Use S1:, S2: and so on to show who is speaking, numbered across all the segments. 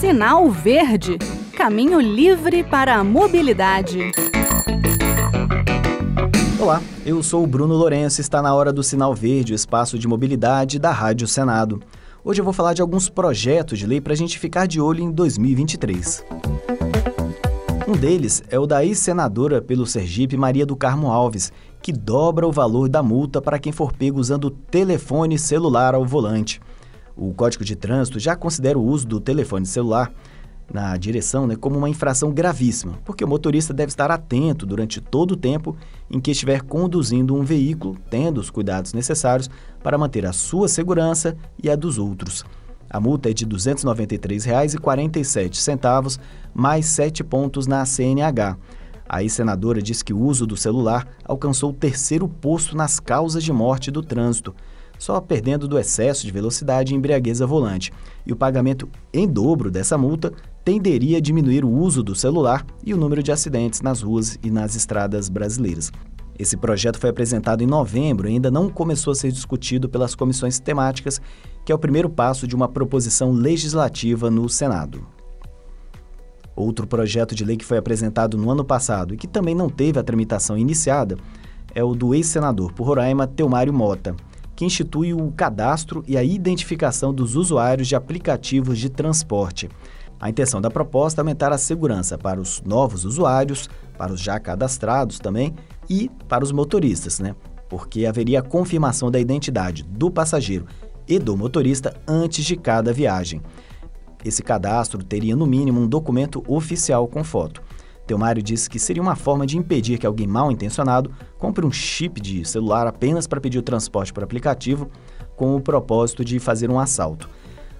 S1: Sinal Verde Caminho livre para a mobilidade.
S2: Olá, eu sou o Bruno Lourenço e está na hora do Sinal Verde, o espaço de mobilidade da Rádio Senado. Hoje eu vou falar de alguns projetos de lei para a gente ficar de olho em 2023. Um deles é o da ex-senadora pelo Sergipe Maria do Carmo Alves, que dobra o valor da multa para quem for pego usando telefone celular ao volante. O Código de Trânsito já considera o uso do telefone celular na direção né, como uma infração gravíssima, porque o motorista deve estar atento durante todo o tempo em que estiver conduzindo um veículo, tendo os cuidados necessários para manter a sua segurança e a dos outros. A multa é de R$ 293,47, mais 7 pontos na CNH. A ex-senadora diz que o uso do celular alcançou o terceiro posto nas causas de morte do trânsito, só perdendo do excesso de velocidade e embriaguez volante. E o pagamento em dobro dessa multa tenderia a diminuir o uso do celular e o número de acidentes nas ruas e nas estradas brasileiras. Esse projeto foi apresentado em novembro e ainda não começou a ser discutido pelas comissões temáticas, que é o primeiro passo de uma proposição legislativa no Senado. Outro projeto de lei que foi apresentado no ano passado e que também não teve a tramitação iniciada é o do ex-senador por Roraima, Teomário Mota, que institui o cadastro e a identificação dos usuários de aplicativos de transporte. A intenção da proposta é aumentar a segurança para os novos usuários, para os já cadastrados também e para os motoristas, né? Porque haveria a confirmação da identidade do passageiro e do motorista antes de cada viagem. Esse cadastro teria, no mínimo, um documento oficial com foto. Teomário disse que seria uma forma de impedir que alguém mal intencionado compre um chip de celular apenas para pedir o transporte por aplicativo, com o propósito de fazer um assalto.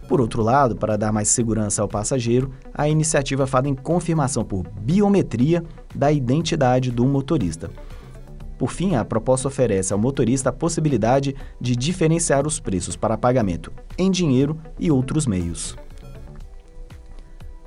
S2: Por outro lado, para dar mais segurança ao passageiro, a iniciativa fala em confirmação por biometria da identidade do motorista. Por fim, a proposta oferece ao motorista a possibilidade de diferenciar os preços para pagamento em dinheiro e outros meios.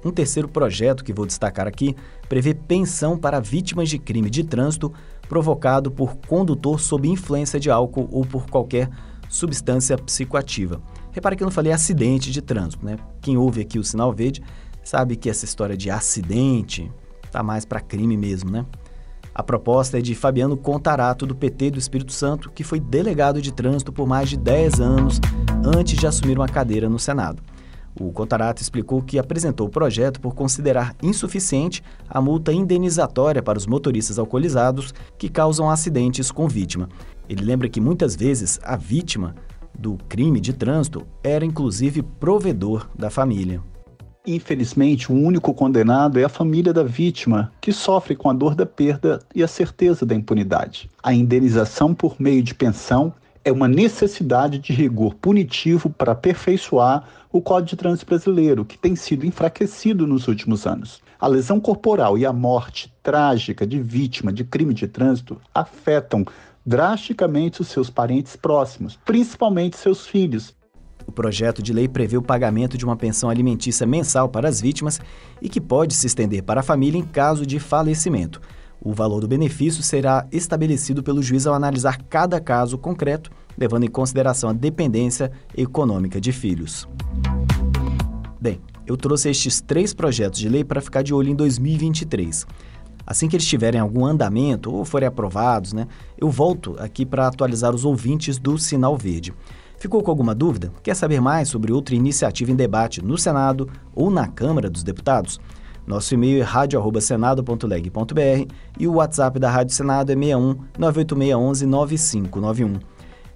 S2: Um terceiro projeto que vou destacar aqui prevê pensão para vítimas de crime de trânsito provocado por condutor sob influência de álcool ou por qualquer substância psicoativa. Repare que eu não falei acidente de trânsito, né? Quem ouve aqui o sinal verde sabe que essa história de acidente tá mais para crime mesmo, né? A proposta é de Fabiano Contarato, do PT do Espírito Santo, que foi delegado de trânsito por mais de 10 anos antes de assumir uma cadeira no Senado. O Contarato explicou que apresentou o projeto por considerar insuficiente a multa indenizatória para os motoristas alcoolizados que causam acidentes com vítima. Ele lembra que muitas vezes a vítima do crime de trânsito era inclusive provedor da família.
S3: Infelizmente, o único condenado é a família da vítima, que sofre com a dor da perda e a certeza da impunidade. A indenização por meio de pensão é uma necessidade de rigor punitivo para aperfeiçoar o Código de Trânsito Brasileiro, que tem sido enfraquecido nos últimos anos. A lesão corporal e a morte trágica de vítima de crime de trânsito afetam drasticamente os seus parentes próximos, principalmente seus filhos.
S2: O projeto de lei prevê o pagamento de uma pensão alimentícia mensal para as vítimas e que pode se estender para a família em caso de falecimento. O valor do benefício será estabelecido pelo juiz ao analisar cada caso concreto, levando em consideração a dependência econômica de filhos. Bem, eu trouxe estes três projetos de lei para ficar de olho em 2023. Assim que eles tiverem algum andamento ou forem aprovados, né, eu volto aqui para atualizar os ouvintes do Sinal Verde. Ficou com alguma dúvida? Quer saber mais sobre outra iniciativa em debate no Senado ou na Câmara dos Deputados? Nosso e-mail é radio@senado.leg.br e o WhatsApp da Rádio Senado é 61 98611 9591.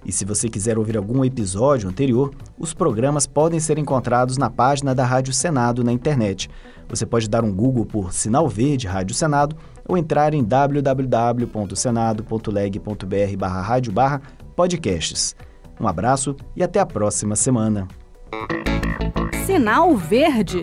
S2: E se você quiser ouvir algum episódio anterior, os programas podem ser encontrados na página da Rádio Senado na internet. Você pode dar um Google por Sinal Verde Rádio Senado ou entrar em www.senado.leg.br barra rádio barra podcasts. Um abraço e até a próxima semana.
S1: Sinal Verde